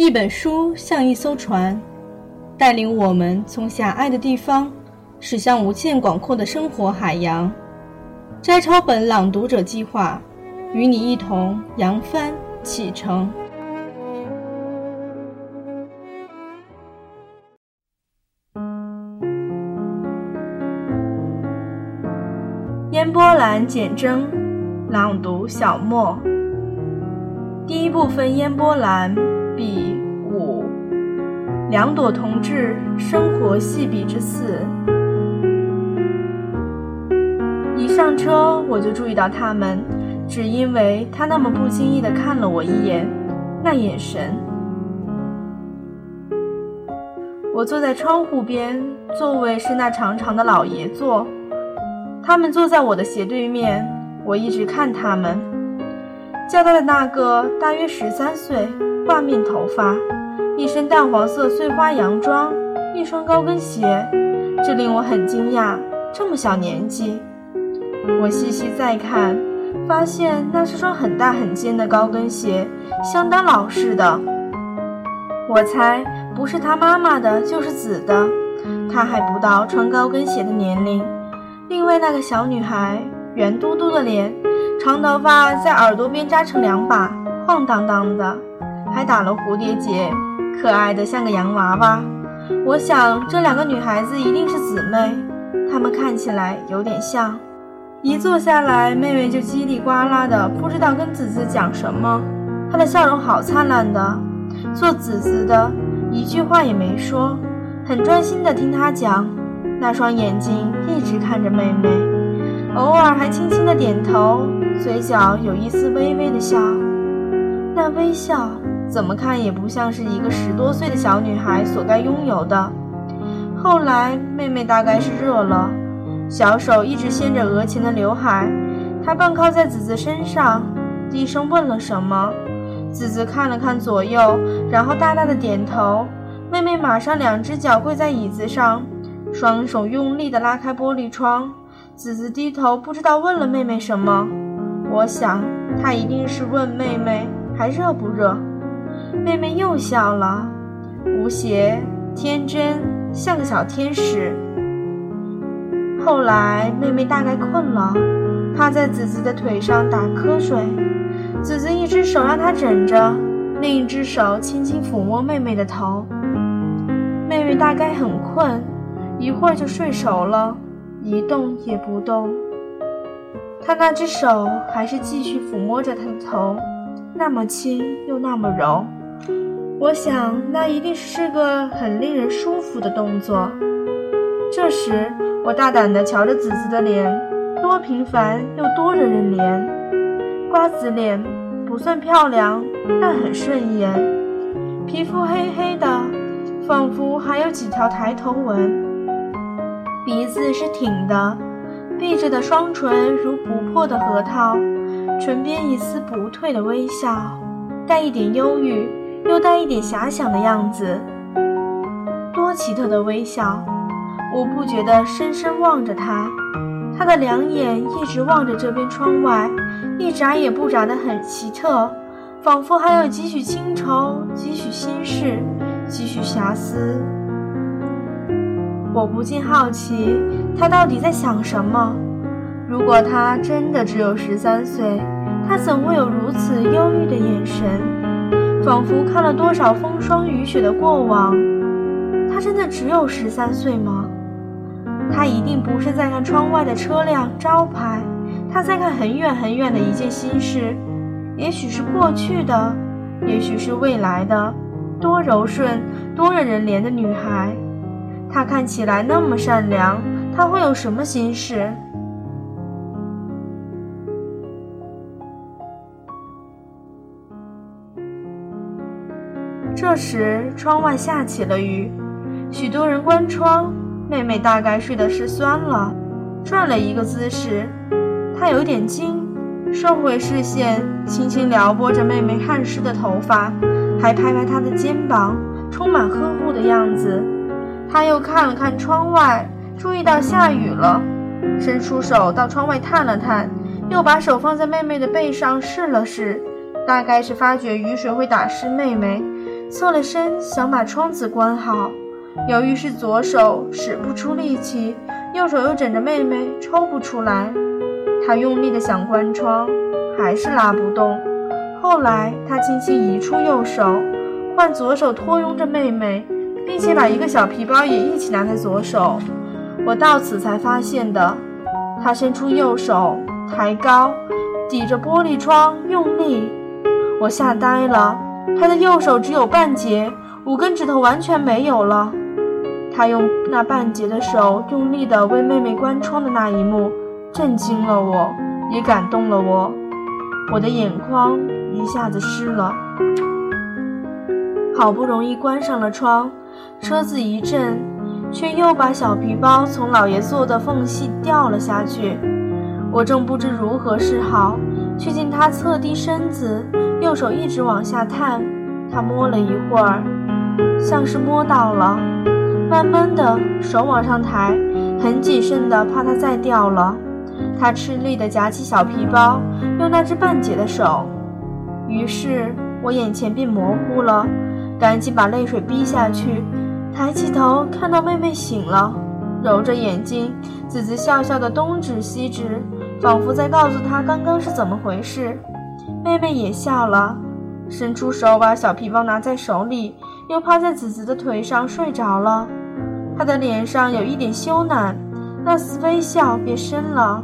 一本书像一艘船，带领我们从狭隘的地方驶向无限广阔的生活海洋。摘抄本朗读者计划，与你一同扬帆启程。烟波兰简征，朗读小莫。第一部分烟波兰。比五，两朵同志生活细笔之四。一上车我就注意到他们，只因为他那么不经意地看了我一眼，那眼神。我坐在窗户边，座位是那长长的老爷座，他们坐在我的斜对面，我一直看他们。较大的那个大约十三岁。挂面头发，一身淡黄色碎花洋装，一双高跟鞋，这令我很惊讶。这么小年纪，我细细再看，发现那是双很大很尖的高跟鞋，相当老式的。我猜不是他妈妈的，就是子的。他还不到穿高跟鞋的年龄。另外那个小女孩，圆嘟嘟的脸，长头发在耳朵边扎成两把，晃荡荡的。还打了蝴蝶结，可爱的像个洋娃娃。我想这两个女孩子一定是姊妹，她们看起来有点像。一坐下来，妹妹就叽里呱啦的，不知道跟子子讲什么。她的笑容好灿烂的，做子子的一句话也没说，很专心的听她讲。那双眼睛一直看着妹妹，偶尔还轻轻的点头，嘴角有一丝微微的笑。那微笑。怎么看也不像是一个十多岁的小女孩所该拥有的。后来，妹妹大概是热了，小手一直掀着额前的刘海，她半靠在子子身上，低声问了什么。子子看了看左右，然后大大的点头。妹妹马上两只脚跪在椅子上，双手用力地拉开玻璃窗。子子低头，不知道问了妹妹什么。我想，他一定是问妹妹还热不热。妹妹又笑了，无邪、天真，像个小天使。后来，妹妹大概困了，趴在子子的腿上打瞌睡。子子一只手让她枕着，另一只手轻轻抚摸妹妹的头。妹妹大概很困，一会儿就睡熟了，一动也不动。他那只手还是继续抚摸着她的头，那么轻又那么柔。我想，那一定是个很令人舒服的动作。这时，我大胆地瞧着子子的脸，多平凡又多惹人怜。瓜子脸不算漂亮，但很顺眼。皮肤黑黑的，仿佛还有几条抬头纹。鼻子是挺的，闭着的双唇如不破的核桃，唇边一丝不退的微笑，带一点忧郁。又带一点遐想的样子，多奇特的微笑！我不觉得深深望着他，他的两眼一直望着这边窗外，一眨也不眨的，很奇特，仿佛还有几许清愁，几许心事，几许遐思。我不禁好奇，他到底在想什么？如果他真的只有十三岁，他怎会有如此忧郁的眼神？仿佛看了多少风霜雨雪的过往，他真的只有十三岁吗？他一定不是在看窗外的车辆招牌，他在看很远很远的一件心事，也许是过去的，也许是未来的。多柔顺、多惹人怜的女孩，她看起来那么善良，她会有什么心事？这时，窗外下起了雨，许多人关窗。妹妹大概睡得是酸了，转了一个姿势。她有点惊，收回视线，轻轻撩拨着妹妹汗湿的头发，还拍拍她的肩膀，充满呵护的样子。他又看了看窗外，注意到下雨了，伸出手到窗外探了探，又把手放在妹妹的背上试了试，大概是发觉雨水会打湿妹妹。侧了身想把窗子关好，由于是左手使不出力气，右手又枕着妹妹抽不出来，他用力的想关窗，还是拉不动。后来他轻轻移出右手，换左手托拥着妹妹，并且把一个小皮包也一起拿在左手。我到此才发现的。他伸出右手，抬高，抵着玻璃窗用力。我吓呆了。他的右手只有半截，五根指头完全没有了。他用那半截的手用力地为妹妹关窗的那一幕，震惊了我，也感动了我。我的眼眶一下子湿了。好不容易关上了窗，车子一震，却又把小皮包从老爷座的缝隙掉了下去。我正不知如何是好，却见他侧低身子。右手一直往下探，他摸了一会儿，像是摸到了，慢慢的手往上抬，很谨慎的，怕它再掉了。他吃力的夹起小皮包，用那只半截的手。于是我眼前便模糊了，赶紧把泪水逼下去，抬起头看到妹妹醒了，揉着眼睛，子子笑笑的东指西指，仿佛在告诉她刚刚是怎么回事。妹妹也笑了，伸出手把小皮包拿在手里，又趴在子子的腿上睡着了。她的脸上有一点羞赧，那丝微笑变深了。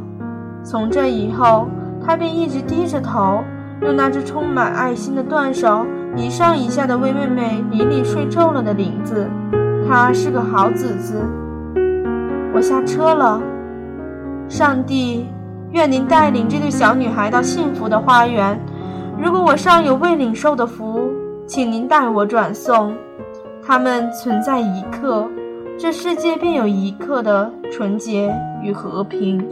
从这以后，她便一直低着头，用那只充满爱心的断手一上一下的为妹妹理理睡皱了的领子。她是个好子子。我下车了，上帝。愿您带领这个小女孩到幸福的花园。如果我尚有未领受的福，请您代我转送。他们存在一刻，这世界便有一刻的纯洁与和平。